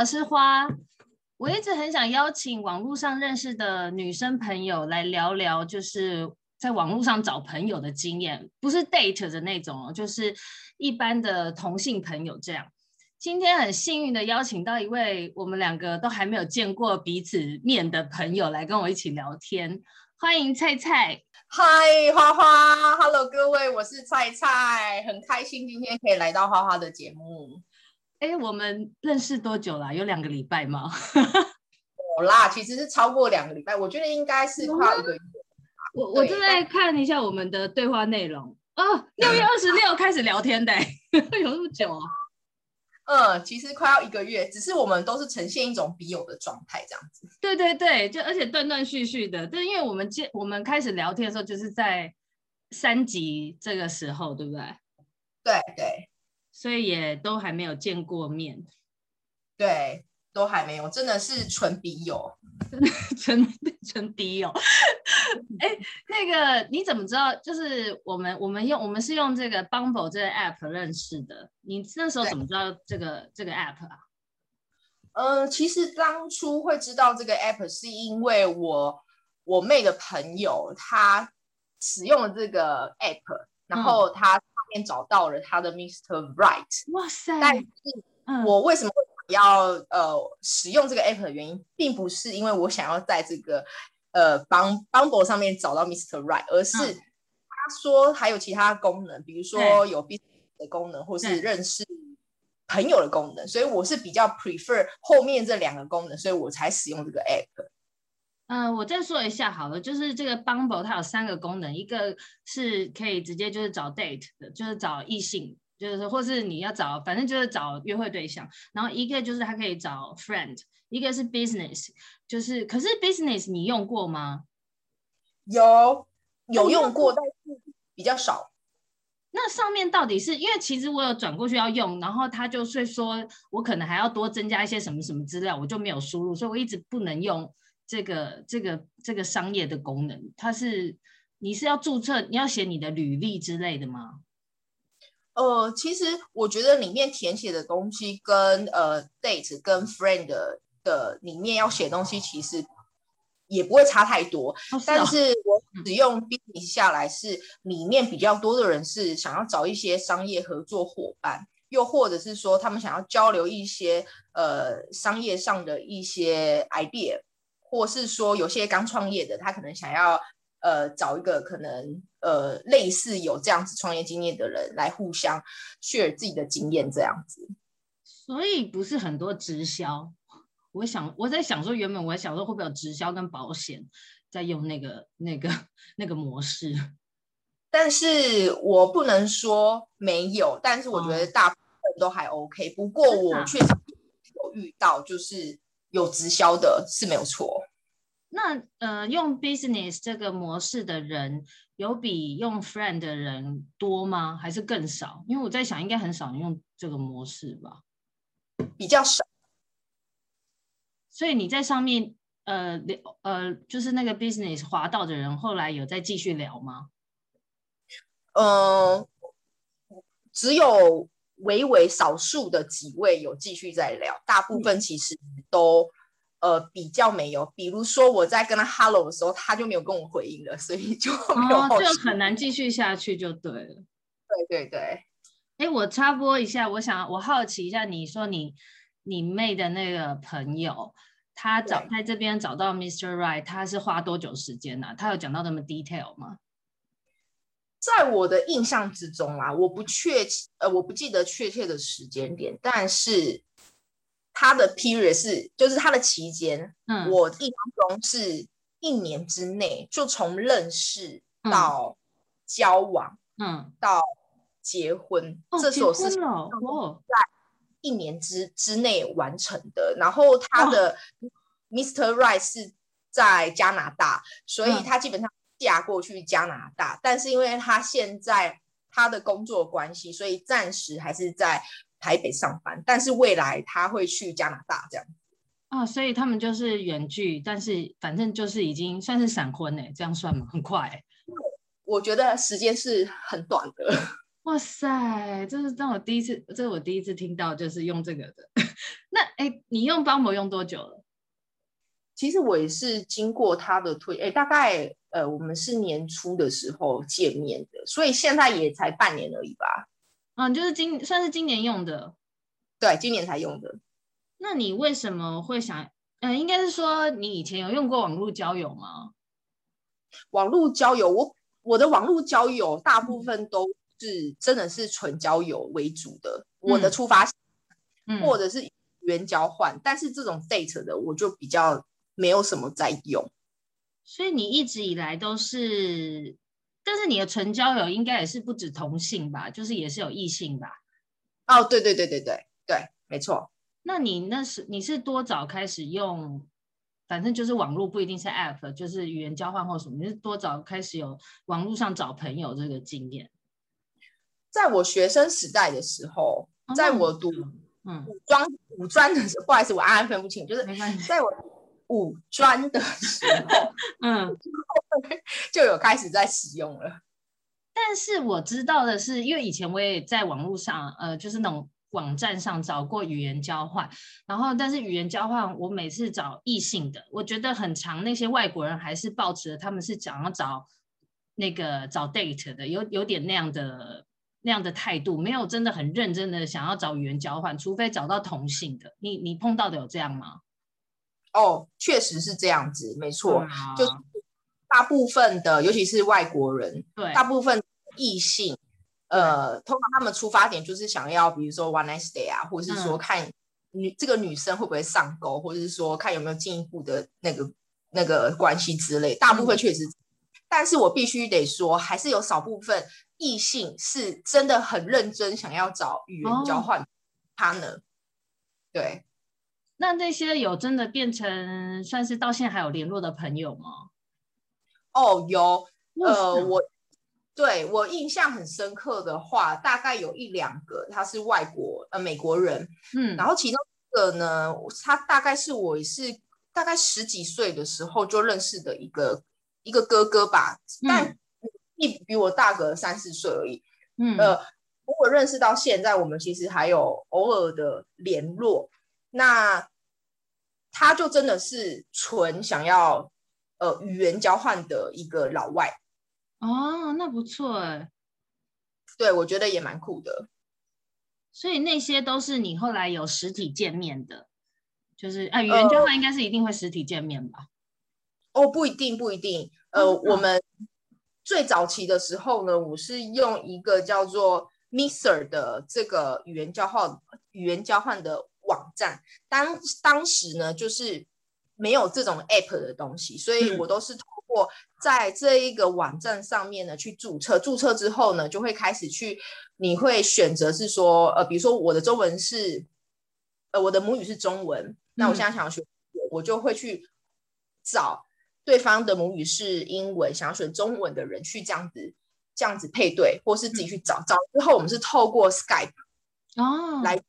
我是花。我一直很想邀请网络上认识的女生朋友来聊聊，就是在网络上找朋友的经验，不是 date 的那种哦，就是一般的同性朋友这样。今天很幸运的邀请到一位我们两个都还没有见过彼此面的朋友来跟我一起聊天，欢迎菜菜。嗨，花花，Hello，各位，我是菜菜，很开心今天可以来到花花的节目。哎，我们认识多久了？有两个礼拜吗？有啦，其实是超过两个礼拜，我觉得应该是快一个月。我我正在看一下我们的对话内容哦，六月二十六开始聊天的，有那么久啊？嗯，其实快要一个月，只是我们都是呈现一种笔友的状态这样子。对对对，就而且断断续续的，就是因为我们接我们开始聊天的时候，就是在三级这个时候，对不对？对对。所以也都还没有见过面，对，都还没有，真的是纯笔友，真的纯纯笔友。哎、欸，那个你怎么知道？就是我们我们用我们是用这个 Bumble 这个 app 认识的。你那时候怎么知道这个这个 app 啊？呃，其实当初会知道这个 app 是因为我我妹的朋友她使用了这个 app，然后她。嗯找到了他的 Mr. Right，哇塞！但是我为什么要呃使用这个 app 的原因，并不是因为我想要在这个呃 Bumble 上面找到 Mr. Right，而是他说还有其他功能，比如说有 business 的功能，或是认识朋友的功能，所以我是比较 prefer 后面这两个功能，所以我才使用这个 app。嗯、呃，我再说一下好了，就是这个 Bumble 它有三个功能，一个是可以直接就是找 date 的，就是找异性，就是或是你要找，反正就是找约会对象。然后一个就是它可以找 friend，一个是 business，就是可是 business 你用过吗？有有用过，但是比较少。那上面到底是因为其实我有转过去要用，然后他就是说我可能还要多增加一些什么什么资料，我就没有输入，所以我一直不能用。这个这个这个商业的功能，它是你是要注册，你要写你的履历之类的吗？呃，其实我觉得里面填写的东西跟呃 date 跟 friend 的，的里面要写东西其实也不会差太多。哦是哦，但是我使用 business 下来是里面比较多的人是想要找一些商业合作伙伴，又或者是说他们想要交流一些呃商业上的一些 idea。或是说有些刚创业的，他可能想要呃找一个可能呃类似有这样子创业经验的人来互相 share 自己的经验这样子。所以不是很多直销，我想我在想说，原本我想说会不会有直销跟保险在用那个那个那个模式，但是我不能说没有，但是我觉得大部分都还 OK。哦，不过我确实有遇到就是。有直销的是没有错。那呃，用 business 这个模式的人有比用 friend 的人多吗？还是更少？因为我在想，应该很少人用这个模式吧。比较少。所以你在上面呃聊呃，就是那个 business 滑到的人，后来有再继续聊吗？嗯、呃，只有。微微少数的几位有继续在聊，大部分其实都、嗯、呃比较没有。比如说我在跟他 hello 的时候，他就没有跟我回应了，所以就没有、哦、就很难继续下去，就对了。对对对，哎，我插播一下，我想我好奇一下，你说你你妹的那个朋友，他找在这边找到 Mr. Right，他是花多久时间呢、啊？他有讲到那么 detail 吗？在我的印象之中啊，我不确呃，我不记得确切的时间点，但是他的 period 是，就是他的期间，嗯，我印象中是一年之内，就从认识到交往，嗯，到结婚，哦、这所是在一年之之内完成的。然后他的 Mr. Right 是在加拿大，所以他基本上。嫁过去加拿大，但是因为他现在他的工作关系，所以暂时还是在台北上班。但是未来他会去加拿大这样子啊，所以他们就是远距，但是反正就是已经算是闪婚哎，这样算吗？很快，我觉得时间是很短的。哇塞，这是让我第一次，这是我第一次听到，就是用这个的。那哎，你用 Bumble 用多久了？其实我也是经过他的推，哎，大概呃，我们是年初的时候见面的，所以现在也才半年而已吧。嗯，就是今算是今年用的，对，今年才用的。那你为什么会想？嗯、呃，应该是说你以前有用过网络交友吗？网络交友，我我的网络交友大部分都是真的是纯交友为主的，嗯、我的出发，嗯，或者是语言交换，嗯、但是这种 date 的我就比较没有什么在用。所以你一直以来都是，但是你的纯交友应该也是不止同性吧？就是也是有异性吧？哦，对对对对对对，没错。那你那是你是多早开始用？反正就是网络不一定是 app，就是语言交换或什么。你是多早开始有网络上找朋友这个经验？在我学生时代的时候，哦、在我读嗯五专五专的时候，不好意思，我暗暗分不清，就是在我五专的时候，嗯，就有开始在使用了。但是我知道的是，因为以前我也在网络上，呃，就是那种。网站上找过语言交换，然后但是语言交换，我每次找异性的，我觉得很长，那些外国人还是抱持他们是想要找那个找 date 的，有有点那样的那样的态度，没有真的很认真的想要找语言交换，除非找到同性的。你你碰到的有这样吗？哦，确实是这样子，没错，啊、就是大部分的，尤其是外国人，对，大部分异性。呃，通常他们出发点就是想要，比如说 one night stay 啊，或者是说看女、嗯、这个女生会不会上钩，或者是说看有没有进一步的那个那个关系之类。大部分确实，嗯、但是我必须得说，还是有少部分异性是真的很认真想要找语言交换 partner。哦、对，那那些有真的变成算是到现在还有联络的朋友吗？哦，有，呃，我。对，我印象很深刻的话，大概有一两个，他是外国呃美国人，嗯，然后其中一个呢，他大概是我是大概十几岁的时候就认识的一个一个哥哥吧，嗯、但一比我大个三四岁而已，嗯，呃，如果认识到现在，我们其实还有偶尔的联络，那他就真的是纯想要呃语言交换的一个老外。哦，那不错哎，对，我觉得也蛮酷的。所以那些都是你后来有实体见面的，就是啊，语言交换应该是一定会实体见面吧？呃、哦，不一定，不一定。呃，嗯、我们最早期的时候呢，我是用一个叫做 Mixer 的这个语言交换语言交换的网站。当当时呢，就是没有这种 App 的东西，所以我都是通过。在这一个网站上面呢，去注册，注册之后呢，就会开始去，你会选择是说，呃，比如说我的中文是，呃，我的母语是中文，那我现在想要学，嗯、我就会去找对方的母语是英文，想要选中文的人去这样子，这样子配对，或是自己去找，嗯、找之后我们是透过 Skype 哦来做，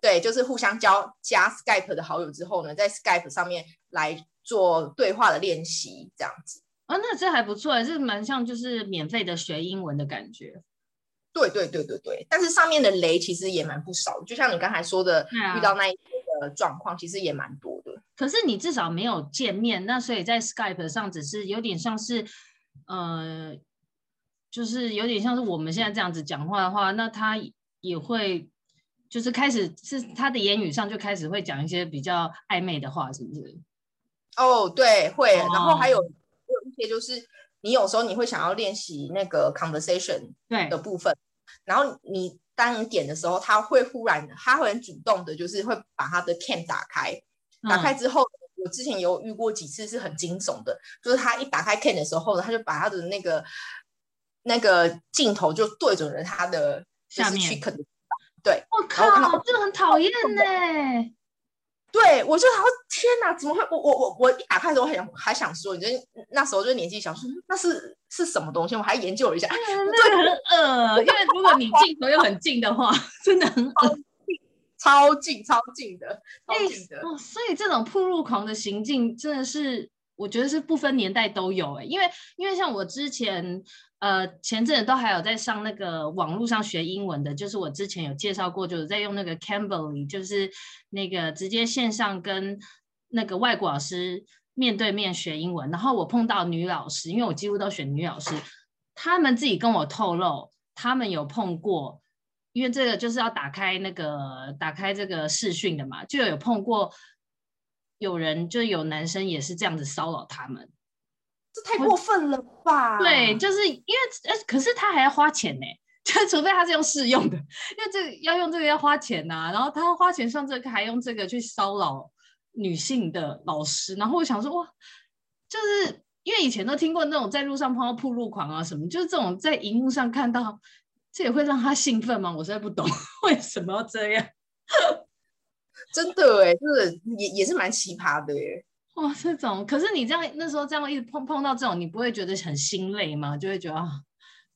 对，就是互相交加 Skype 的好友之后呢，在 Skype 上面来做对话的练习，这样子。啊，那这还不错，这蛮像就是免费的学英文的感觉。对对对对对，但是上面的雷其实也蛮不少，就像你刚才说的，啊、遇到那一些的状况，其实也蛮多的。可是你至少没有见面，那所以在 Skype 上只是有点像是，呃，就是有点像是我们现在这样子讲话的话，那他也会就是开始是他的言语上就开始会讲一些比较暧昧的话，是不是？哦，对，会，然后还有。有一些就是你有时候你会想要练习那个 conversation 的部分，然后你当你点的时候，他会忽然他会很主动的，就是会把他的 cam 打开，打开之后，嗯、我之前有遇过几次是很惊悚的，就是他一打开 can 的时候呢，他就把他的那个那个镜头就对准了他的下面，对，我靠，这个很讨厌呢。对，我就好天哪，怎么会？我我我我一打开的时候，我还想还想说，你就那时候就年纪小，说那是是什么东西？我还研究了一下，那个很恶，因为如果你镜头又很近的话，真的很恶，超近超近的，超近的。哦，所以这种铺路狂的行径真的是我觉得是不分年代都有哎、因为因为像我之前呃前阵子都还有在上那个网络上学英文的，就是我之前有介绍过，就是在用那个 Cambly，就是那个直接线上跟那个外国老师面对面学英文，然后我碰到女老师，因为我几乎都选女老师，他们自己跟我透露，他们有碰过，因为这个就是要打开那个打开这个视讯的嘛，就有碰过。有人就有男生也是这样子骚扰他们，这太过分了吧？对，就是因为呃，可是他还要花钱呢，就除非他是用试用的，因为这个要用这个要花钱呐、啊。然后他要花钱上这个，还用这个去骚扰女性的老师。然后我想说，哇，就是因为以前都听过那种在路上碰到铺路狂啊什么，就是这种在荧幕上看到，这也会让他兴奋吗？我实在不懂 为什么要这样。真的哎，就是也也是蛮奇葩的耶。哇，这种可是你这样那时候这样一直碰碰到这种，你不会觉得很心累吗？就会觉得啊，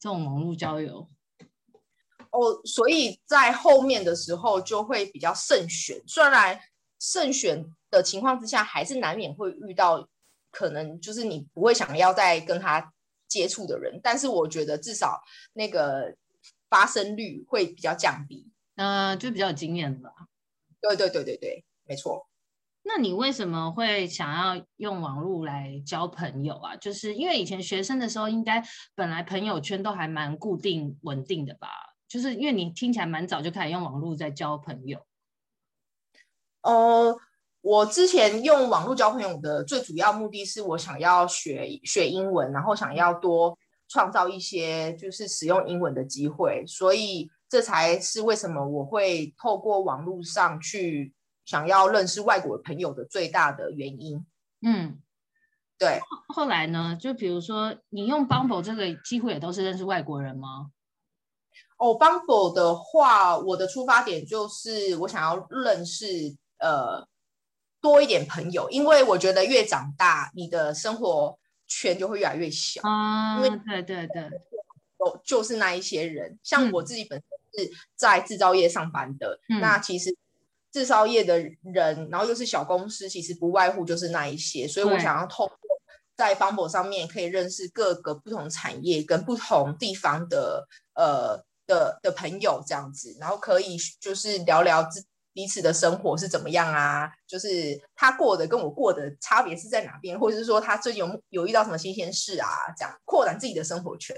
这种网络交友哦，所以在后面的时候就会比较慎选。虽然慎选的情况之下，还是难免会遇到可能就是你不会想要再跟他接触的人，但是我觉得至少那个发生率会比较降低。嗯、呃，就比较有经验吧。对对对对对，没错。那你为什么会想要用网络来交朋友啊？就是因为以前学生的时候，应该本来朋友圈都还蛮固定稳定的吧？就是因为你听起来蛮早就开始用网络在交朋友。呃，我之前用网络交朋友的最主要目的是我想要学学英文，然后想要多创造一些就是使用英文的机会，所以。这才是为什么我会透过网络上去想要认识外国朋友的最大的原因。嗯，对。后来呢？就比如说，你用 Bumble 这个机会也都是认识外国人吗？哦，Bumble 的话，我的出发点就是我想要认识呃多一点朋友，因为我觉得越长大，你的生活圈就会越来越小。啊，因为对对对，就是那一些人，像我自己本身。是在制造业上班的，嗯、那其实制造业的人，然后又是小公司，其实不外乎就是那一些，所以我想要透过在 Bumble 上面可以认识各个不同产业跟不同地方的呃的的朋友这样子，然后可以就是聊聊自彼此的生活是怎么样啊，就是他过的跟我过的差别是在哪边，或者是说他最近有有遇到什么新鲜事啊，这样扩展自己的生活圈。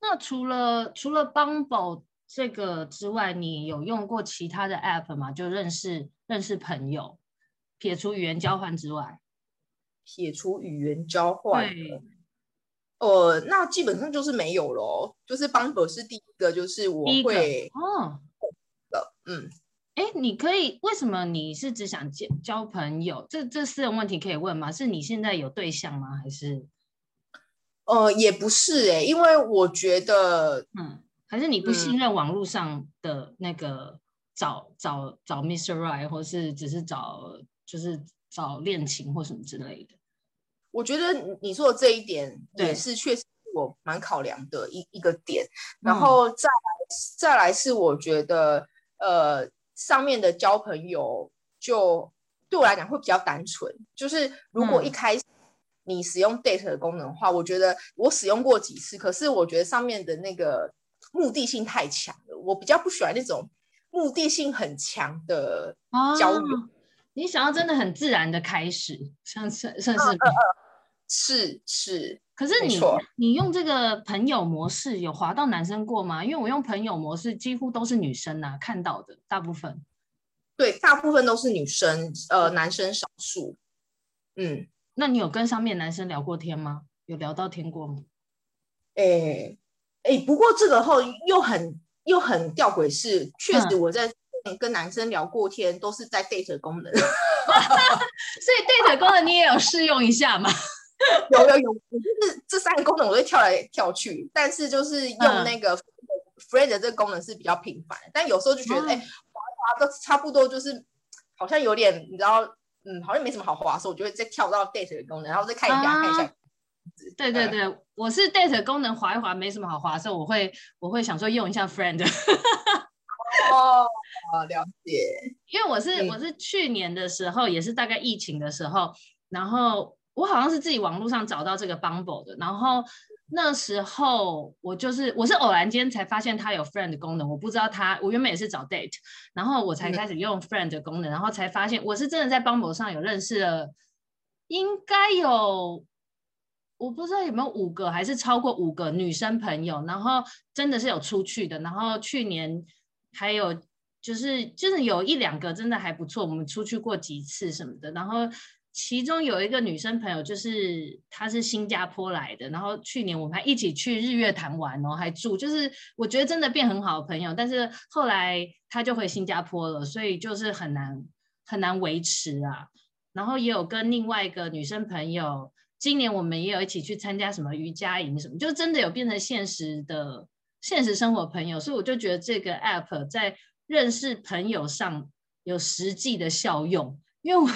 那除了除了 Bumble 这个之外，你有用过其他的 app 吗？就认识认识朋友，撇除语言交换之外，撇除语言交换，对，呃，那基本上就是没有咯。就是 Bumble 是第一个，就是我会哦的，嗯，哎，你可以为什么你是只想交交朋友？这这私人问题可以问吗？是你现在有对象吗？还是？呃，也不是哎、欸，因为我觉得，嗯。还是你不信任网络上的那个找、嗯、找找 Mr. Right，或是只是找就是找恋情或什么之类的？我觉得你说的这一点也是确实我蛮考量的一一个点。然后再来、嗯、再来是我觉得呃上面的交朋友就对我来讲会比较单纯。就是如果一开始你使用 Date 的功能的话，嗯、我觉得我使用过几次，可是我觉得上面的那个。目的性太强了，我比较不喜欢那种目的性很强的交流。哦、你想要真的很自然的开始，像是算是、嗯嗯、是是。可是你你用这个朋友模式有滑到男生过吗？因为我用朋友模式几乎都是女生啊，看到的大部分。对，大部分都是女生，呃，男生少数。嗯，那你有跟上面男生聊过天吗？有聊到天过吗？诶、欸。哎，不过这个后又很又很吊诡，是确实我在跟男生聊过天，都是在 date 功能，所以 date 功能你也有试用一下嘛？有有有，就是这三个功能我会跳来跳去，但是就是用那个 friend 的这个功能是比较频繁，但有时候就觉得哎、嗯，滑滑都差不多，就是好像有点你知道，嗯，好像没什么好滑，所以我就会再跳到 date 的功能，然后再看一下、啊、看一下。对对对，嗯、我是 date 功能滑一滑没什么好滑，所以我会我会想说用一下 friend。哦，了解。因为我是、嗯、我是去年的时候，也是大概疫情的时候，然后我好像是自己网络上找到这个 Bumble 的，然后那时候我就是我是偶然间才发现它有 friend 的功能，我不知道它，我原本也是找 date，然后我才开始用 friend 的功能，然后才发现我是真的在 Bumble 上有认识了，应该有我不知道有没有五个还是超过五个女生朋友，然后真的是有出去的，然后去年还有。就是就是有一两个真的还不错，我们出去过几次什么的。然后其中有一个女生朋友，就是她是新加坡来的，然后去年我们还一起去日月潭玩哦，还住，就是我觉得真的变很好的朋友。但是后来她就回新加坡了，所以就是很难很难维持啊。然后也有跟另外一个女生朋友，今年我们也有一起去参加什么瑜伽营什么，就真的有变成现实的现实生活朋友。所以我就觉得这个 app 在。认识朋友上有实际的效用，因为我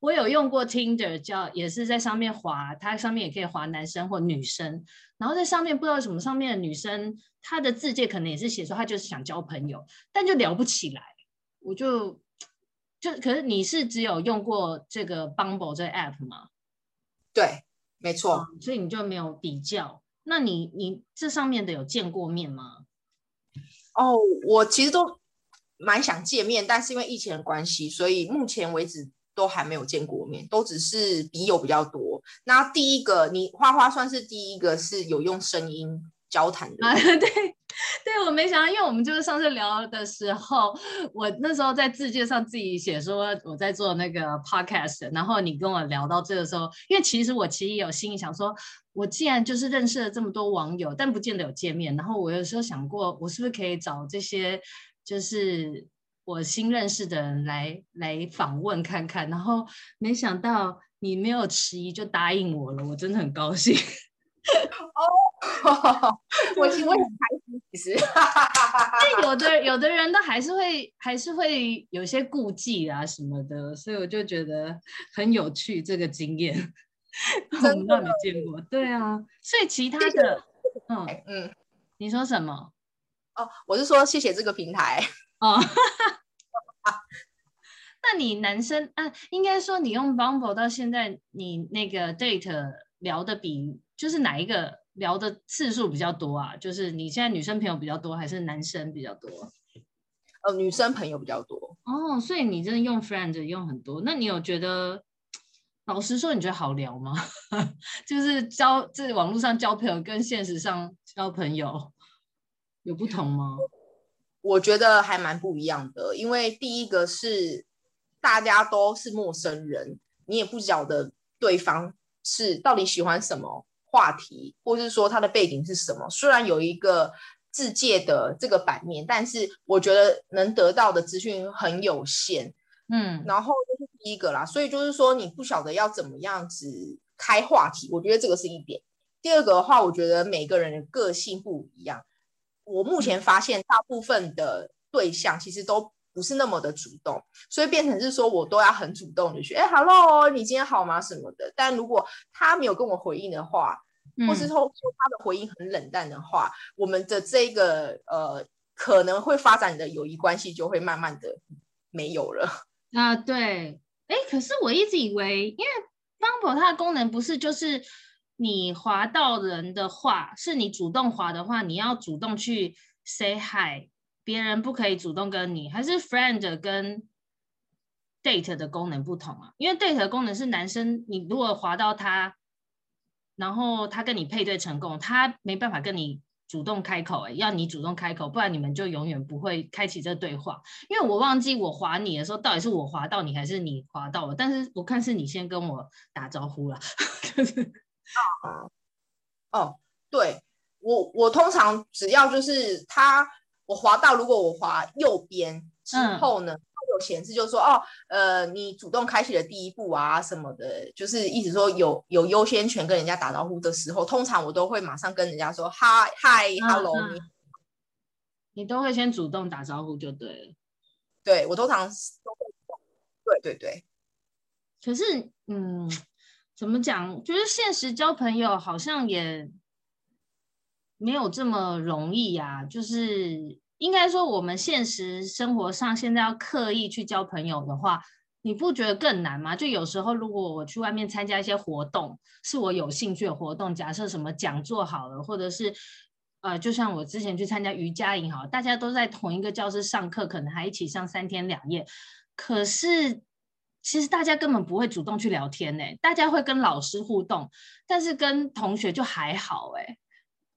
我有用过 Tinder，叫也是在上面滑，它上面也可以滑男生或女生，然后在上面不知道什么上面的女生她的字界可能也是写说她就是想交朋友，但就聊不起来，我就就可是你是只有用过这个 Bumble 这个 app 吗？对，没错，嗯，所以你就没有比较，那你你这上面的有见过面吗？哦，我其实都。蛮想见面，但是因为疫情的关系，所以目前为止都还没有见过面，都只是笔友比较多。那第一个，你花花算是第一个是有用声音交谈的。啊，对，对，我没想到，因为我们就是上次聊的时候，我那时候在自介上自己写说我在做那个 podcast，然后你跟我聊到这个时候，因为其实我其实有心里想说，我既然就是认识了这么多网友，但不见得有见面，然后我有时候想过，我是不是可以找这些。就是我新认识的人来来访问看看，然后没想到你没有迟疑就答应我了，我真的很高兴。哦，我其实很开心，其实。但有的有的人都还是会还是会有些顾忌啊什么的，所以我就觉得很有趣这个经验。我们都没见过，对啊，所以其他的，嗯嗯，你说什么？哦，我是说谢谢这个平台哦。那你男生啊，应该说你用 Bumble 到现在，你那个 date 聊的比就是哪一个聊的次数比较多啊？就是你现在女生朋友比较多，还是男生比较多？呃，女生朋友比较多。哦，所以你真的用 friend 用很多。那你有觉得，老实说，你觉得好聊吗？就是交在网络上交朋友跟现实上交朋友。有不同吗？我觉得还蛮不一样的，因为第一个是大家都是陌生人，你也不晓得对方是到底喜欢什么话题，或是说它的背景是什么。虽然有一个自介的这个版面，但是我觉得能得到的资讯很有限。嗯，然后这是第一个啦，所以就是说你不晓得要怎么样子开话题，我觉得这个是一点。第二个的话，我觉得每个人的个性不一样。我目前发现，大部分的对象其实都不是那么的主动，所以变成是说我都要很主动的去，哎，Hello，你今天好吗？什么的。但如果他没有跟我回应的话，或是说说他的回应很冷淡的话，嗯、我们的这个呃可能会发展的友谊关系就会慢慢的没有了。啊，对，哎，可是我一直以为，因为 Bumble 它的功能不是就是。你滑到人的话，是你主动滑的话，你要主动去 say hi，别人不可以主动跟你，还是 friend 跟 date 的功能不同啊？因为 date 的功能是男生，你如果滑到他，然后他跟你配对成功，他没办法跟你主动开口，哎，要你主动开口，不然你们就永远不会开启这对话。因为我忘记我滑你的时候，到底是我滑到你，还是你滑到我，但是我看是你先跟我打招呼了，就是。啊，哦，对我，我通常只要就是他，我滑到，如果我滑右边之后呢，嗯、有显示就是说，哦，呃，你主动开启了第一步啊什么的，就是意思说有有优先权跟人家打招呼的时候，通常我都会马上跟人家说嗨嗨，hello，你你都会先主动打招呼就对了，对我通常都会，对对对，可是嗯。怎么讲？就是现实交朋友好像也没有这么容易呀。就是应该说，我们现实生活上现在要刻意去交朋友的话，你不觉得更难吗？就有时候如果我去外面参加一些活动，是我有兴趣的活动，假设什么讲座好了，或者是呃，就像我之前去参加瑜伽营好，大家都在同一个教室上课，可能还一起上三天两夜，可是。其实大家根本不会主动去聊天呢，大家会跟老师互动，但是跟同学就还好哎。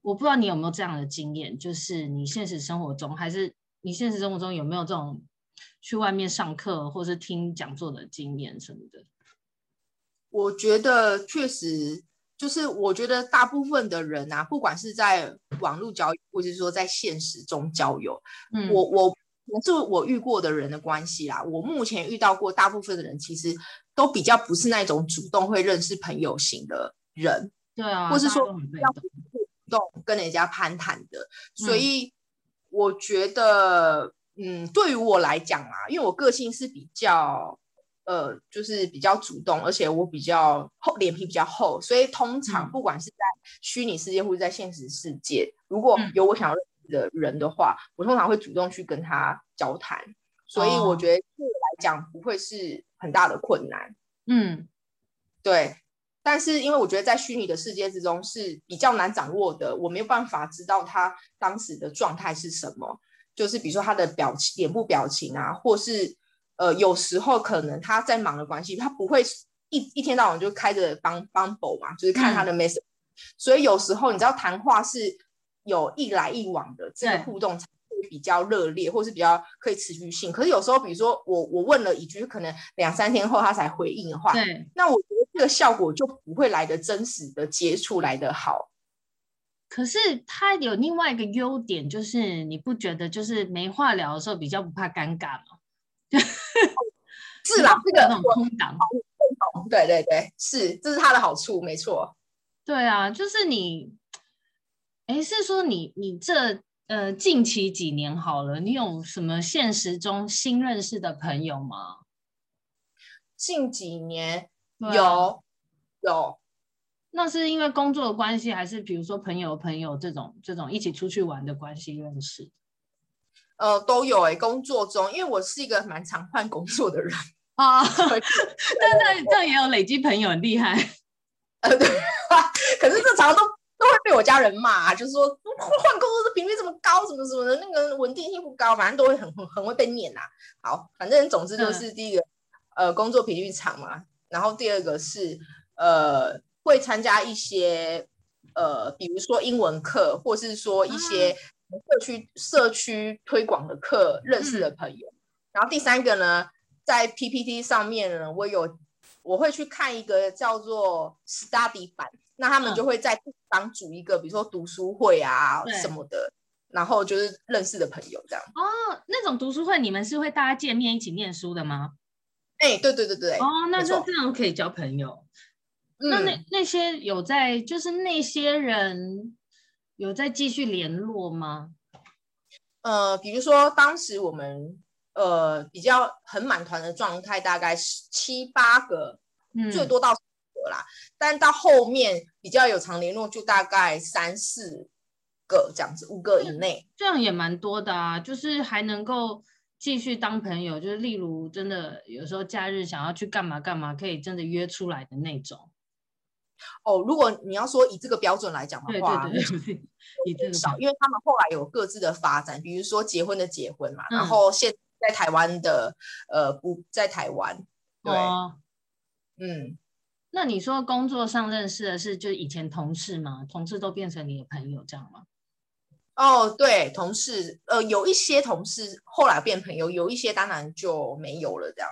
我不知道你有没有这样的经验，就是你现实生活中，还是你现实生活中有没有这种去外面上课或是听讲座的经验什么的？我觉得确实，就是我觉得大部分的人啊，不管是在网络交友，或者是说在现实中交友，嗯，我我。是我遇过的人的关系啦。我目前遇到过大部分的人，其实都比较不是那种主动会认识朋友型的人，对啊，或是说动跟人家攀谈的。所以我觉得，嗯，嗯，对于我来讲啊，因为我个性是比较，呃，就是比较主动，而且我比较厚，脸皮比较厚，所以通常不管是在虚拟世界或者在现实世界，如果有我想要认识的人的话，我通常会主动去跟他交谈，所以我觉得对我来讲不会是很大的困难。嗯，对。但是因为我觉得在虚拟的世界之中是比较难掌握的，我没有办法知道他当时的状态是什么，就是比如说他的表情、脸部表情啊，或是呃，有时候可能他在忙的关系，他不会一一天到晚就开着 Bumble 嘛，就是看他的 message，嗯。所以有时候你知道谈话是。有一来一往的这个互动比较热烈，或是比较可以持续性。可是有时候，比如说我我问了一句，可能两三天后他才回应的话，对，那我觉得这个效果就不会来的真实的接触来得好。可是他有另外一个优点，就是你不觉得就是没话聊的时候比较不怕尴尬吗？是啦，这个那种空档，对对对，是，这是他的好处，没错。对啊，就是你。哎，是说你你这呃近期几年好了，你有什么现实中新认识的朋友吗？近几年有、啊、有，那是因为工作的关系，还是比如说朋友朋友这种这种一起出去玩的关系认识？呃，都有哎，工作中，因为我是一个蛮常换工作的人啊，但是这样也有累积朋友，很厉害。呃，对，可是这常常都。都会被我家人骂、啊，就是说换工作的频率这么高，什么什么的，那个稳定性不高，反正都会很很很会被念呐、啊。好，反正总之就是第一个，嗯、呃，工作频率长嘛，然后第二个是呃，会参加一些呃，比如说英文课，或是说一些社区、嗯、社区推广的课认识的朋友。嗯、然后第三个呢，在 PPT 上面呢，我有我会去看一个叫做 Study 版。那他们就会在地方组一个，嗯、比如说读书会啊什么的，然后就是认识的朋友这样。哦，那种读书会你们是会大家见面一起念书的吗？哎、欸，对对对对。哦，那就这样可以交朋友。嗯、那那那些有在，就是那些人有在继续联络吗？呃，比如说当时我们呃比较很满团的状态，大概七八个，嗯、最多到。啦，但到后面比较有常联络，就大概三四个这样子，五个以内，这样也蛮多的啊。就是还能够继续当朋友，就是例如真的有时候假日想要去干嘛干嘛，可以真的约出来的那种。哦，如果你要说以这个标准来讲的话，对对对，以这个少，因为他们后来有各自的发展，比如说结婚的结婚嘛，嗯、然后现在台湾的呃不在台湾，对，哦、嗯。那你说工作上认识的是就以前同事吗？同事都变成你的朋友这样吗？哦，对，同事，呃，有一些同事后来变朋友，有一些当然就没有了这样。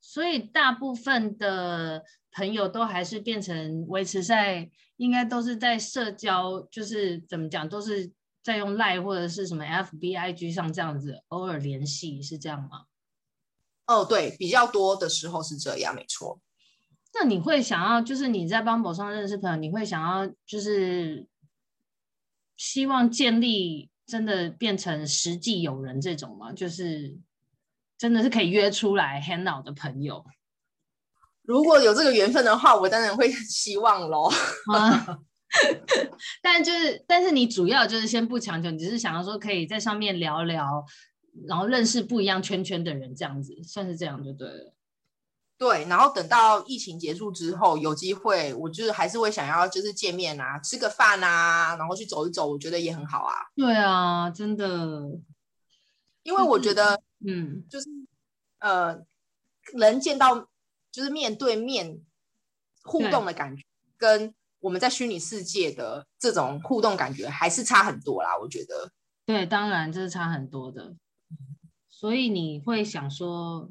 所以大部分的朋友都还是变成维持在，应该都是在社交，就是怎么讲，都是在用 Line 或者是什么 FB、IG 上这样子偶尔联系，是这样吗？哦，对，比较多的时候是这样，没错。那你会想要，就是你在 Bumble 上认识朋友，你会想要，就是希望建立真的变成实际友人这种吗？就是真的是可以约出来 hang out 的朋友。如果有这个缘分的话，我当然会希望喽。啊、但就是，但是你主要就是先不强求，你只是想要说可以在上面聊聊，然后认识不一样圈圈的人，这样子算是这样就对了。对，然后等到疫情结束之后，有机会，我就是还是会想要就是见面啊，吃个饭啊，然后去走一走，我觉得也很好啊。对啊，真的，因为我觉得，嗯，就是呃，能见到就是面对面互动的感觉，跟我们在虚拟世界的这种互动感觉还是差很多啦。我觉得，对，当然这是差很多的，所以你会想说。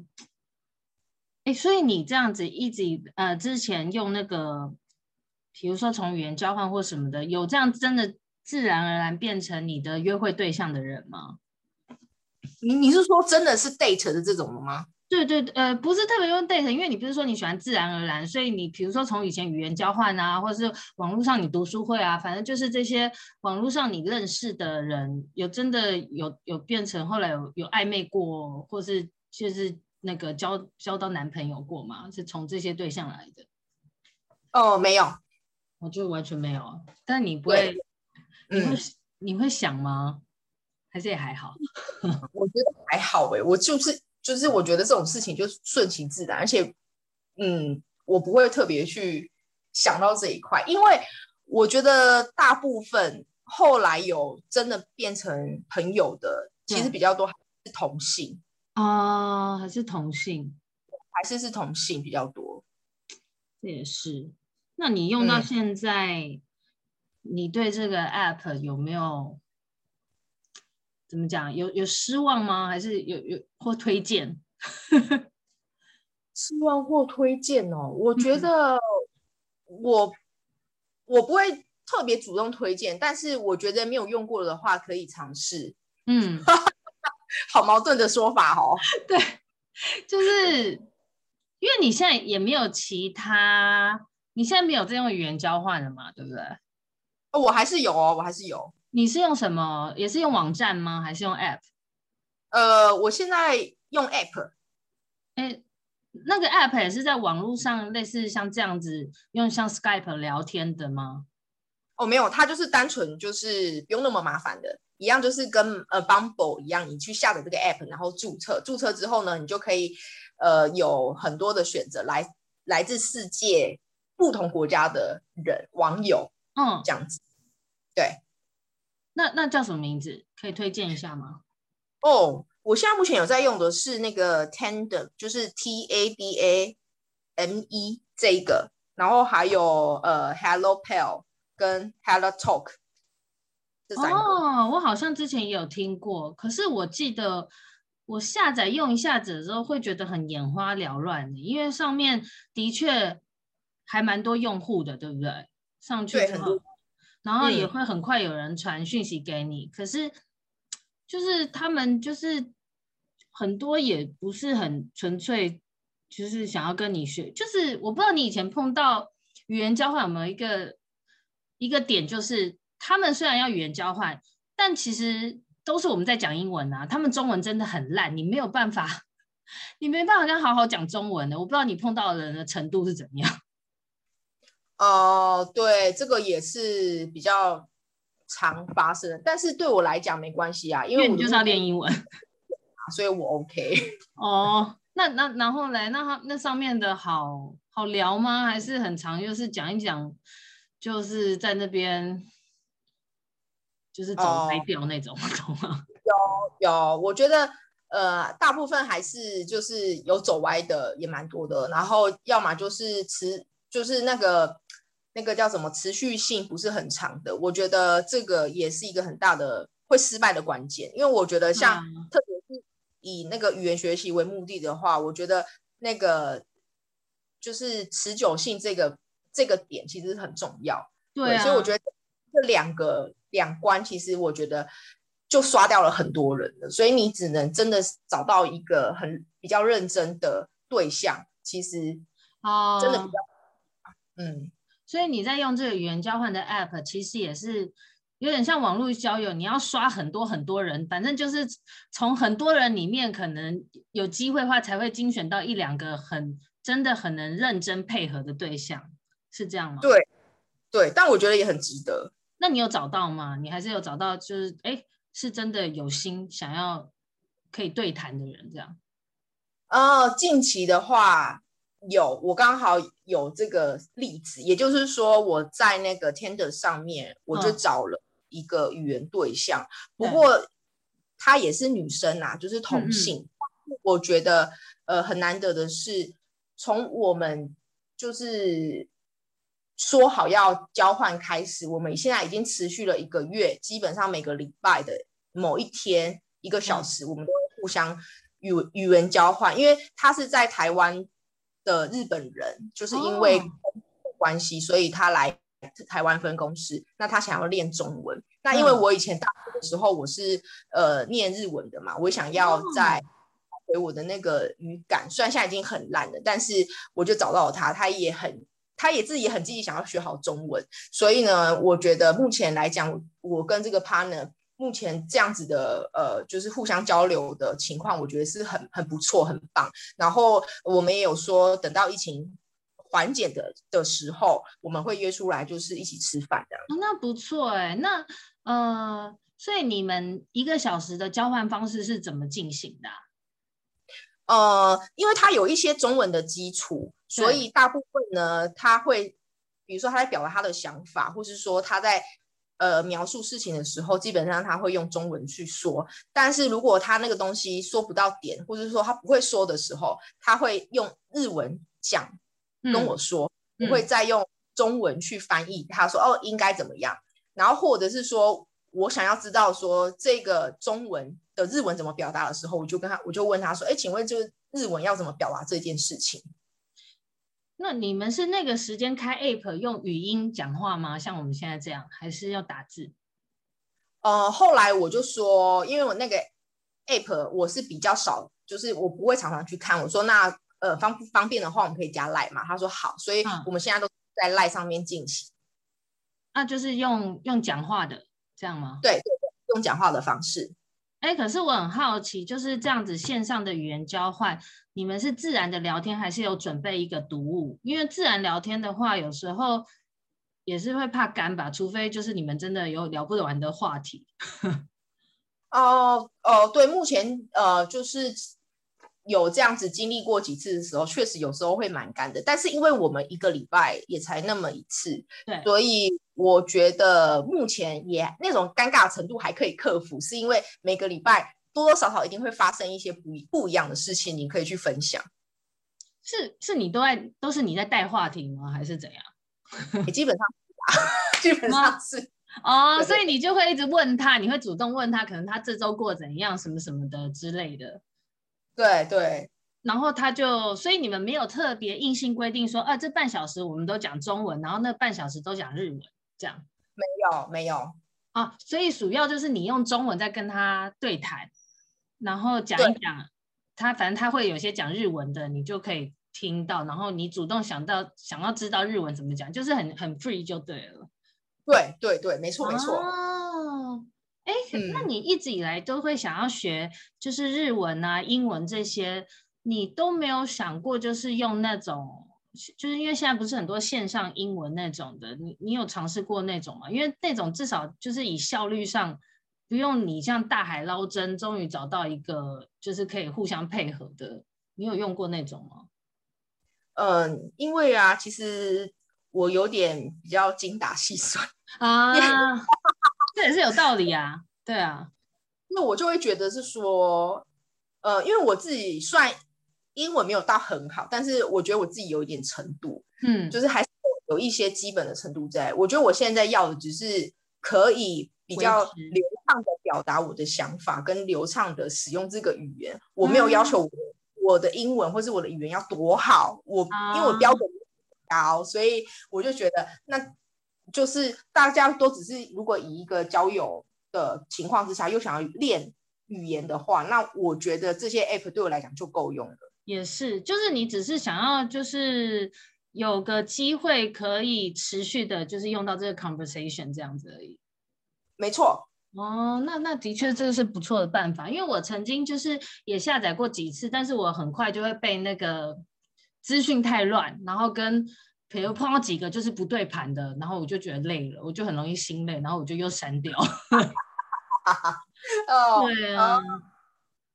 哎，所以你这样子一直呃，之前用那个，比如说从语言交换或什么的，有这样真的自然而然变成你的约会对象的人吗？你你是说真的是 date 的这种的吗？对对，呃，不是特别用 date，因为你不是说你喜欢自然而然，所以你比如说从以前语言交换啊，或者是网络上你读书会啊，反正就是这些网络上你认识的人，有真的有有变成后来有有暧昧过，或是就是。那个交交到男朋友过吗？是从这些对象来的？哦，没有，我就完全没有啊。但你不会，你会、嗯、你会想吗？还是也还好？我觉得还好哎、欸，我就是就是我觉得这种事情就顺其自然，而且嗯，我不会特别去想到这一块，因为我觉得大部分后来有真的变成朋友的，其实比较多还是同性。啊，还是同性，还是是同性比较多。这也是。那你用到现在，嗯、你对这个 app 有没有怎么讲？有有失望吗？还是有有或推荐？失望或推荐哦？我觉得我、嗯、我不会特别主动推荐，但是我觉得没有用过的话可以尝试。嗯。好矛盾的说法哦，对，就是因为你现在也没有其他，你现在没有在用语言交换了嘛，对不对？哦，我还是有哦，我还是有。你是用什么？也是用网站吗？还是用 App？呃，我现在用 App。哎，那个 App 也是在网络上，类似像这样子用像 Skype 聊天的吗？哦，没有，它就是单纯就是不用那么麻烦的。一样就是跟呃 Bumble 一样，你去下载这个 app，然后注册，注册之后呢，你就可以呃有很多的选择，来来自世界不同国家的人网友，嗯，这样子，对，那那叫什么名字？可以推荐一下吗？哦，我现在目前有在用的是那个 Tandem，就是 T A D A M E 这一个，然后还有呃 Hello Pal 跟 Hello Talk。哦，我好像之前也有听过，可是我记得我下载用一下子的时候会觉得很眼花缭乱的，因为上面的确还蛮多用户的，对不对？上去之后，然后也会很快有人传讯息给你，嗯，可是就是他们就是很多也不是很纯粹，就是想要跟你学，就是我不知道你以前碰到语言交换有没有一个一个点，就是。他们虽然要语言交换，但其实都是我们在讲英文啊。他们中文真的很烂，你没有办法，你没办法跟好好讲中文的。我不知道你碰到的人的程度是怎么样。哦、呃，对，这个也是比较常发生的。但是对我来讲没关系啊，因为我就是要练英文，所以我 OK。哦，那那然后来，那他那上面的好好聊吗？还是很长，就是讲一讲，就是在那边。就是走歪掉那种，懂吗？有有，我觉得呃，大部分还是就是有走歪的也蛮多的，然后要么就是持，就是那个那个叫什么持续性不是很长的，我觉得这个也是一个很大的会失败的关键，因为我觉得像、嗯、特别是以那个语言学习为目的的话，我觉得那个就是持久性这个这个点其实很重要，对、啊，对，所以我觉得这两个。两关其实我觉得就刷掉了很多人了，所以你只能真的找到一个很比较认真的对象，其实哦，真的比较、哦、嗯。所以你在用这个语言交换的 app，其实也是有点像网络交友，你要刷很多很多人，反正就是从很多人里面可能有机会的话才会精选到一两个很真的很能认真配合的对象，是这样吗？对对，但我觉得也很值得。那你有找到吗？你还是有找到，就是哎，是真的有心想要可以对谈的人这样？哦，近期的话，有，我刚好有这个例子，也就是说，我在那个 Tinder 上面，我就找了一个语言对象，嗯、不过她也是女生啊，就是同性。嗯、我觉得，呃，很难得的是，从我们就是说好要交换开始，我们现在已经持续了一个月，基本上每个礼拜的某一天一个小时，嗯、我们都会互相语语文交换，因为他是在台湾。的日本人就是因为关系，oh. 所以他来台湾分公司。那他想要练中文。那因为我以前大学的时候我是呃念日文的嘛，我想要在回我的那个语感。虽然现在已经很烂了，但是我就找到了他，他也很，他也自己也很积极想要学好中文。所以呢，我觉得目前来讲，我跟这个 partner。目前这样子的呃，就是互相交流的情况，我觉得是很很不错，很棒。然后我们也有说，等到疫情缓解的的时候，我们会约出来，就是一起吃饭的。哦，那不错哎。那呃，所以你们一个小时的交换方式是怎么进行的啊？呃，因为他有一些中文的基础，所以大部分呢，他会比如说他在表达他的想法，或是说他在。呃，描述事情的时候，基本上他会用中文去说。但是如果他那个东西说不到点，或者说他不会说的时候，他会用日文讲跟我说，不、嗯、会再用中文去翻译。他说：“哦，应该怎么样？”然后或者是说我想要知道说这个中文的日文怎么表达的时候，我就跟他，我就问他说：“哎，请问这个日文要怎么表达这件事情？”那你们是那个时间开 app 用语音讲话吗？像我们现在这样，还是要打字？呃，后来我就说，因为我那个 app 我是比较少，就是我不会常常去看。我说那呃方不方便的话，我们可以加 line 嘛？他说好，所以我们现在都在 line 上面进行。那就是用用讲话的这样吗？对对对，用讲话的方式。哎，可是我很好奇，就是这样子线上的语言交换，你们是自然的聊天，还是有准备一个读物？因为自然聊天的话，有时候也是会怕干吧，除非就是你们真的有聊不完的话题。哦哦，对，目前呃就是。有这样子经历过几次的时候，确实有时候会蛮干的。但是因为我们一个礼拜也才那么一次，对，所以我觉得目前也那种尴尬程度还可以克服，是因为每个礼拜多多少少一定会发生一些不不一样的事情，你可以去分享。是是你都在都是你在带话题吗？还是怎样？基本上是，基本上是 哦，对对对，所以你就会一直问他，你会主动问他，可能他这周过怎样，什么什么的之类的。对对，然后他就，所以你们没有特别硬性规定说，啊，这半小时我们都讲中文，然后那半小时都讲日文，这样？没有没有啊，所以主要就是你用中文在跟他对谈，然后讲一讲，他反正他会有些讲日文的，你就可以听到，然后你主动想到想要知道日文怎么讲，就是很很 free 就对了。对对对，没错没错。哦。哎，那你一直以来都会想要学，就是日文啊、英文这些，你都没有想过，就是用那种，就是因为现在不是很多线上英文那种的，你你有尝试过那种吗？因为那种至少就是以效率上，不用你像大海捞针，终于找到一个就是可以互相配合的，你有用过那种吗？嗯，因为啊，其实我有点比较精打细算 啊。这也是有道理啊，对啊，那我就会觉得是说，呃，因为我自己算英文没有到很好，但是我觉得我自己有一点程度，嗯，就是还是有一些基本的程度在。我觉得我现在要的只是可以比较流畅的表达我的想法，跟流畅的使用这个语言。我没有要求我我的英文或是我的语言要多好，我因为我标准高，所以我就觉得那。就是大家都只是，如果以一个交友的情况之下，又想要练语言的话，那我觉得这些 app 对我来讲就够用了。也是，就是你只是想要，就是有个机会可以持续的，就是用到这个 conversation 这样子而已。没错。哦，那那的确这个是不错的办法，因为我曾经就是也下载过几次，但是我很快就会被那个资讯太乱，然后跟。比如碰到几个就是不对盘的，然后我就觉得累了，我就很容易心累，然后我就又删掉。哦，对啊，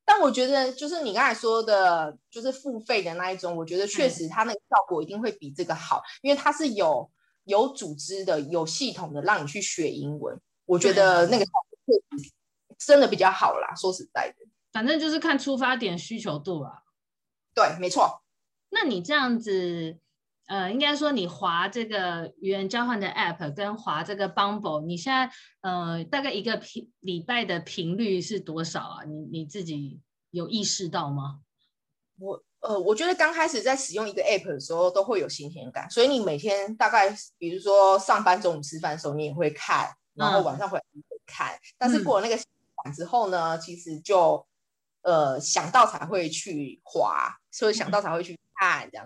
但我觉得就是你刚才说的，就是付费的那一种，我觉得确实它那个效果一定会比这个好，嗯、因为它是有有组织的、有系统的让你去学英文。我觉得那个效果真的比较好啦。说实在的，反正就是看出发点需求度啊。对，没错。那你这样子。呃，应该说你划这个语言交换的 app 跟划这个 Bumble，你现在呃大概一个频礼拜的频率是多少啊？你你自己有意识到吗？我呃，我觉得刚开始在使用一个 app 的时候都会有新鲜感，所以你每天大概比如说上班中午吃饭的时候你也会看，然后晚上回来也会看，嗯、但是过了那个习惯之后呢，其实就呃想到才会去划，所以想到才会去看这样。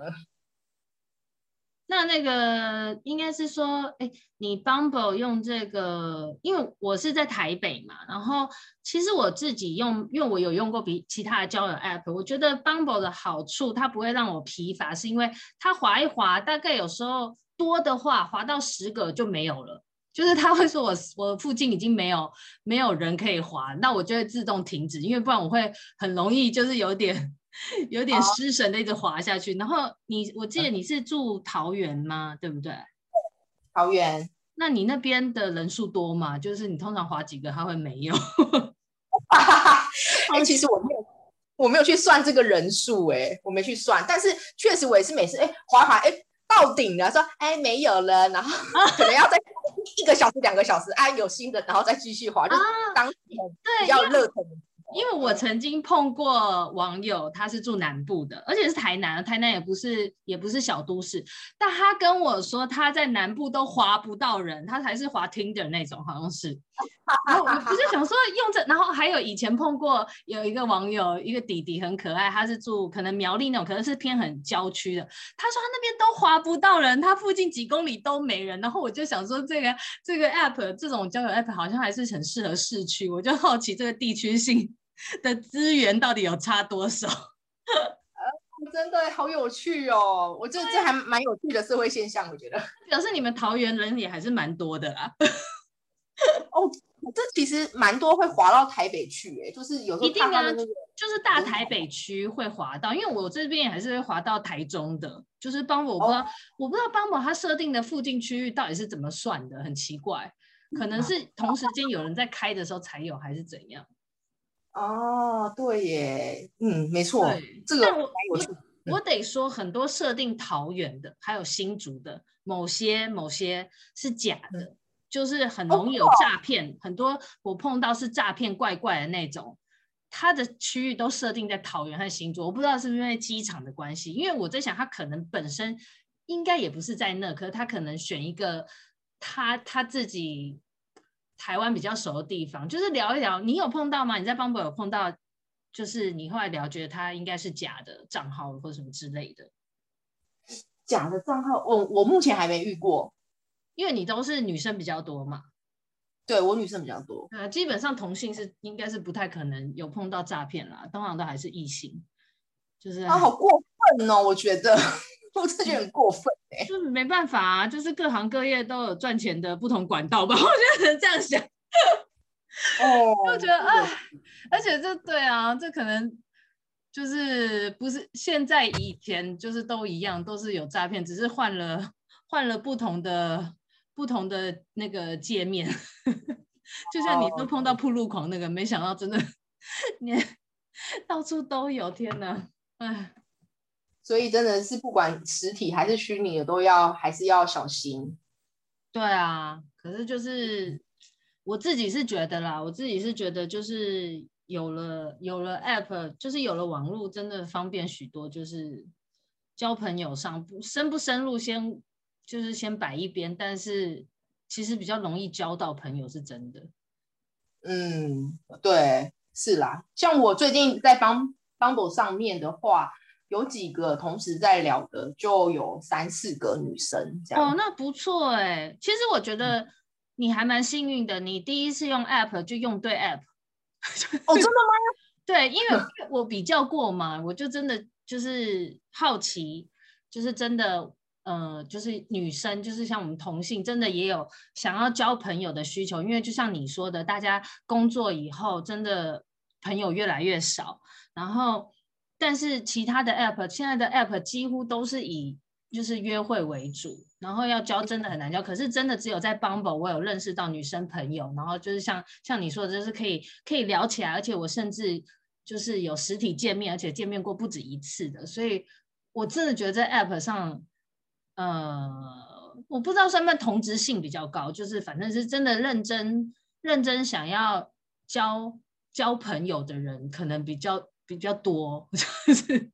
那那个应该是说，哎，你 Bumble 用这个，因为我是在台北嘛，然后其实我自己用，因为我有用过比其他的交友 App，我觉得 Bumble 的好处，它不会让我疲乏，是因为它滑一滑，大概有时候多的话，滑到十个就没有了，就是它会说我我附近已经没有没有人可以滑，那我就会自动停止，因为不然我会很容易就是有点。有点失神的一直滑下去，然后你，我记得你是住桃园吗？对不对？桃园。那你那边的人数多吗？就是你通常滑几个，他会没有？哎，其实我没有，我没有去算这个人数，哎，我没去算。但是确实我也是每次，哎，滑滑，哎，到顶了，说，哎，没有了，然后 可能要再一个小时、两个小时，哎，有新的，然后再继续滑，就是当时比较热腾。因为我曾经碰过网友，他是住南部的，而且是台南，台南也不是也不是小都市，但他跟我说他在南部都划不到人，他还是划 Tinder 那种，好像是。然后我就想说用这，然后还有以前碰过有一个网友，一个弟弟很可爱，他是住可能苗栗那种，可能是偏很郊区的，他说他那边都划不到人，他附近几公里都没人，然后我就想说这个 这个 app 这种交友 app 好像还是很适合市区，我就好奇这个地区性。的资源到底有差多少？呃，真的好有趣哦！我觉得这还蛮有趣的社会现象，我觉得表示你们桃园人也还是蛮多的啦。哦，这其实蛮多会滑到台北去，哎，就是有一定啊，就是大台北区会滑到，因为我这边还是会滑到台中的，就是帮我不知道，哦、我不知道帮我他设定的附近区域到底是怎么算的，很奇怪，可能是同时间有人在开的时候才有，还是怎样？哦，对耶，嗯，没错，对这个我我，我得说，很多设定桃园的，还有新竹的，某些某些是假的，嗯、就是很容易有诈骗，哦、很多我碰到是诈骗怪怪的那种，它的区域都设定在桃园和新竹，我不知道是不是因为机场的关系，因为我在想，他可能本身应该也不是在那，可是他可能选一个他他自己。台湾比较熟的地方，就是聊一聊。你有碰到吗？你在 Bumble 有碰到，就是你后来聊，觉得他应该是假的账号或什么之类的。假的账号，我我目前还没遇过，因为你都是女生比较多嘛。对，我女生比较多。呃，基本上同性是应该是不太可能有碰到诈骗啦，通常都还是异性。就是啊，好过分哦，我觉得。我真的觉得很过分哎、欸，就是没办法啊，就是各行各业都有赚钱的不同管道吧，我觉得能这样想。哦，我觉得哎，而且这对啊，这可能就是不是现在以前就是都一样，都是有诈骗，只是换了换了不同的不同的那个界面。就像你都碰到铺路狂那个，没想到真的 你到处都有，天哪，哎。所以真的是不管实体还是虚拟的，都要还是要小心。对啊，可是就是我自己是觉得啦，我自己是觉得就是有了有了 App，就是有了网络，真的方便许多。就是交朋友上不深不深入，先就是先摆一边，但是其实比较容易交到朋友，是真的。嗯，对，是啦。像我最近在帮 Bumble 上面的话。有几个同时在聊的，就有三四个女生这样。哦，那不错哎。其实我觉得你还蛮幸运的，你第一次用 App 就用对 App。哦，真的吗？对，因为我比较过嘛，我就真的就是好奇，就是真的，呃，就是女生，就是像我们同性，真的也有想要交朋友的需求。因为就像你说的，大家工作以后真的。朋友越来越少，然后但是其他的 app 现在的 app 几乎都是以就是约会为主，然后要交真的很难交。可是真的只有在 Bumble 我有认识到女生朋友，然后就是像像你说的，就是可以可以聊起来，而且我甚至就是有实体见面，而且见面过不止一次的，所以我真的觉得在 app 上，呃。我不知道算不算同质性比较高，就是反正是真的认真认真想要交交朋友的人，可能比较比较多，就是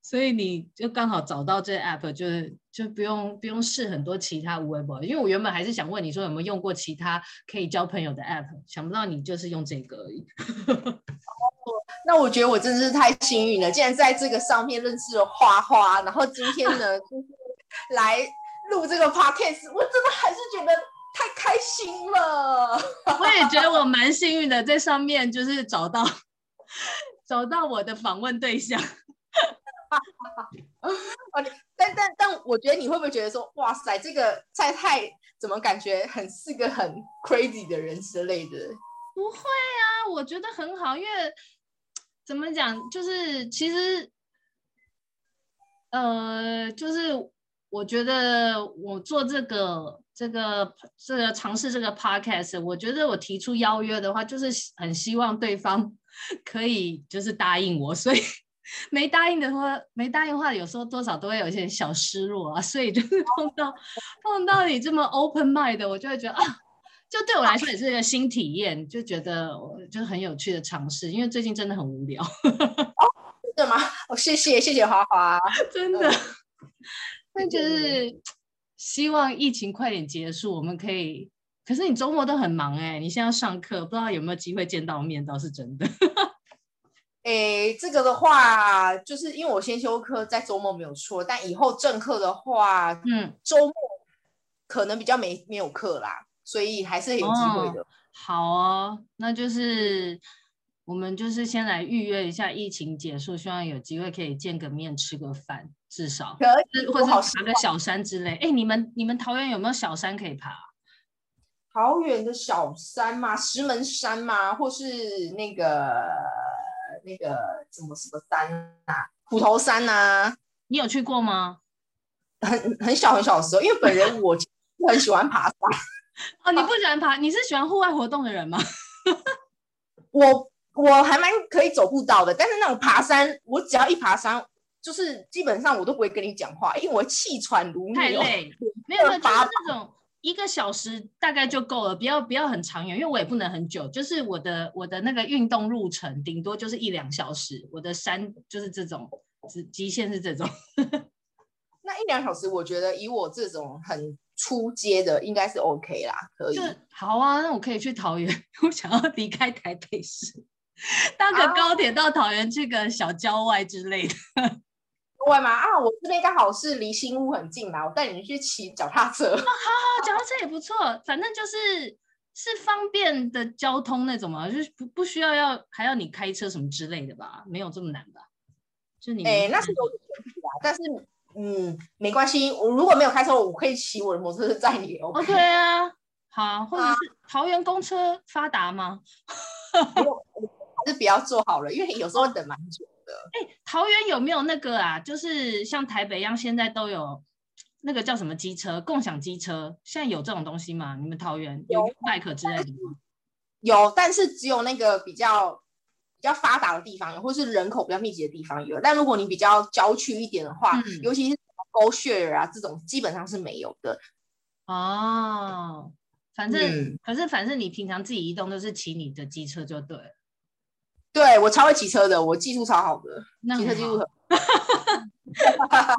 所以你就刚好找到这 app，就是就不用不用试很多其他无微博，因为我原本还是想问你说有没有用过其他可以交朋友的 app，想不到你就是用这个而已。那我觉得我真的是太幸运了，竟然在这个上面认识了花花，然后今天呢就是来。录这个 podcast，我真的还是觉得太开心了。我也觉得我蛮幸运的，在上面就是找到找到我的访问对象。但但但，我觉得你会不会觉得说，哇塞，这个太太怎么感觉很是个很 crazy 的人之类的？不会啊，我觉得很好，因为怎么讲，就是其实，呃，就是。我觉得我做这个、这个、这个尝试这个 podcast，我觉得我提出邀约的话，就是很希望对方 可以就是答应我，所以没答应的话，没答应的话，有时候多少都会有一些小失落啊。所以就是 碰到碰到你这么 open mind 的，我就会觉得啊，就对我来说也是一个新体验，就觉得就是很有趣的尝试，因为最近真的很无聊。哦，真的吗？哦，谢谢谢谢华华，真的。那就是希望疫情快点结束，我们可以。可是你周末都很忙哎、欸，你现在要上课，不知道有没有机会见到面，倒是真的。哎、欸，这个的话，就是因为我先修课，在周末没有错，但以后正课的话，嗯，周末可能比较没没有课啦，所以还是有机会的。哦好哦，那就是。我们就是先来预约一下，疫情结束，希望有机会可以见个面，吃个饭，至少可以，或者爬个小山之类。哎，你们你们桃园有没有小山可以爬？桃园的小山嘛？石门山嘛？或是那个那个什么什么山啊？虎头山啊？你有去过吗？很很小很小的时候，因为本人我很喜欢爬山。哦，你不喜欢爬？你是喜欢户外活动的人吗？我。我还蛮可以走步道的，但是那种爬山，我只要一爬山，就是基本上我都不会跟你讲话，因为我气喘如牛。太累，没有没有，就是那种一个小时大概就够了，不要不要很长远，因为我也不能很久。就是我的我的那个运动路程顶多就是一两小时，我的山就是这种，极极限是这种。那一两小时，我觉得以我这种很出街的，应该是 OK 啦，可以。好啊，那我可以去桃园，我想要离开台北市。搭个高铁到桃园去个小郊外之类的，外吗？啊，我这边刚好是离新屋很近嘛，我带你们去骑脚踏车。哦，好好，脚踏车也不错，反正就是是方便的交通那种嘛，就是不不需要要还要你开车什么之类的吧，没有这么难吧？就你哎，那是有点问题啊，但是嗯，没关系，我如果没有开车，我可以骑我的摩托车载你。OK, OK 啊，好，或者是桃园公车发达吗？是不要做好了，因为有时候等蛮久的。哎、欸，桃园有没有那个啊？就是像台北一样，现在都有那个叫什么机车，共享机车，现在有这种东西吗？你们桃园有 bike 之类的吗？有，但是只有那个比较比较发达的地方有，或是人口比较密集的地方有。但如果你比较郊区一点的话，嗯、尤其是 GoShare 啊这种，基本上是没有的。哦，反正、嗯、可是反正你平常自己移动都是骑你的机车就对了。对，我超会骑车的，我技术超好的，骑车技术很 好。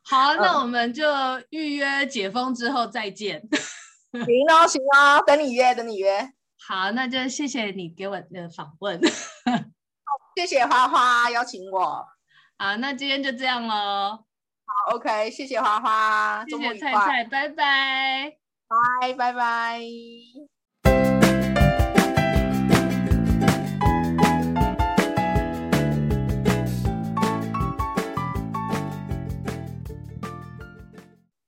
好，那我们就预约解封之后再见。行哦，行哦，等你约，等你约。好，那就谢谢你给我的访问。谢谢花花邀请我。好，那今天就这样喽。好，OK，谢谢花花，谢谢菜菜，拜拜，拜拜拜。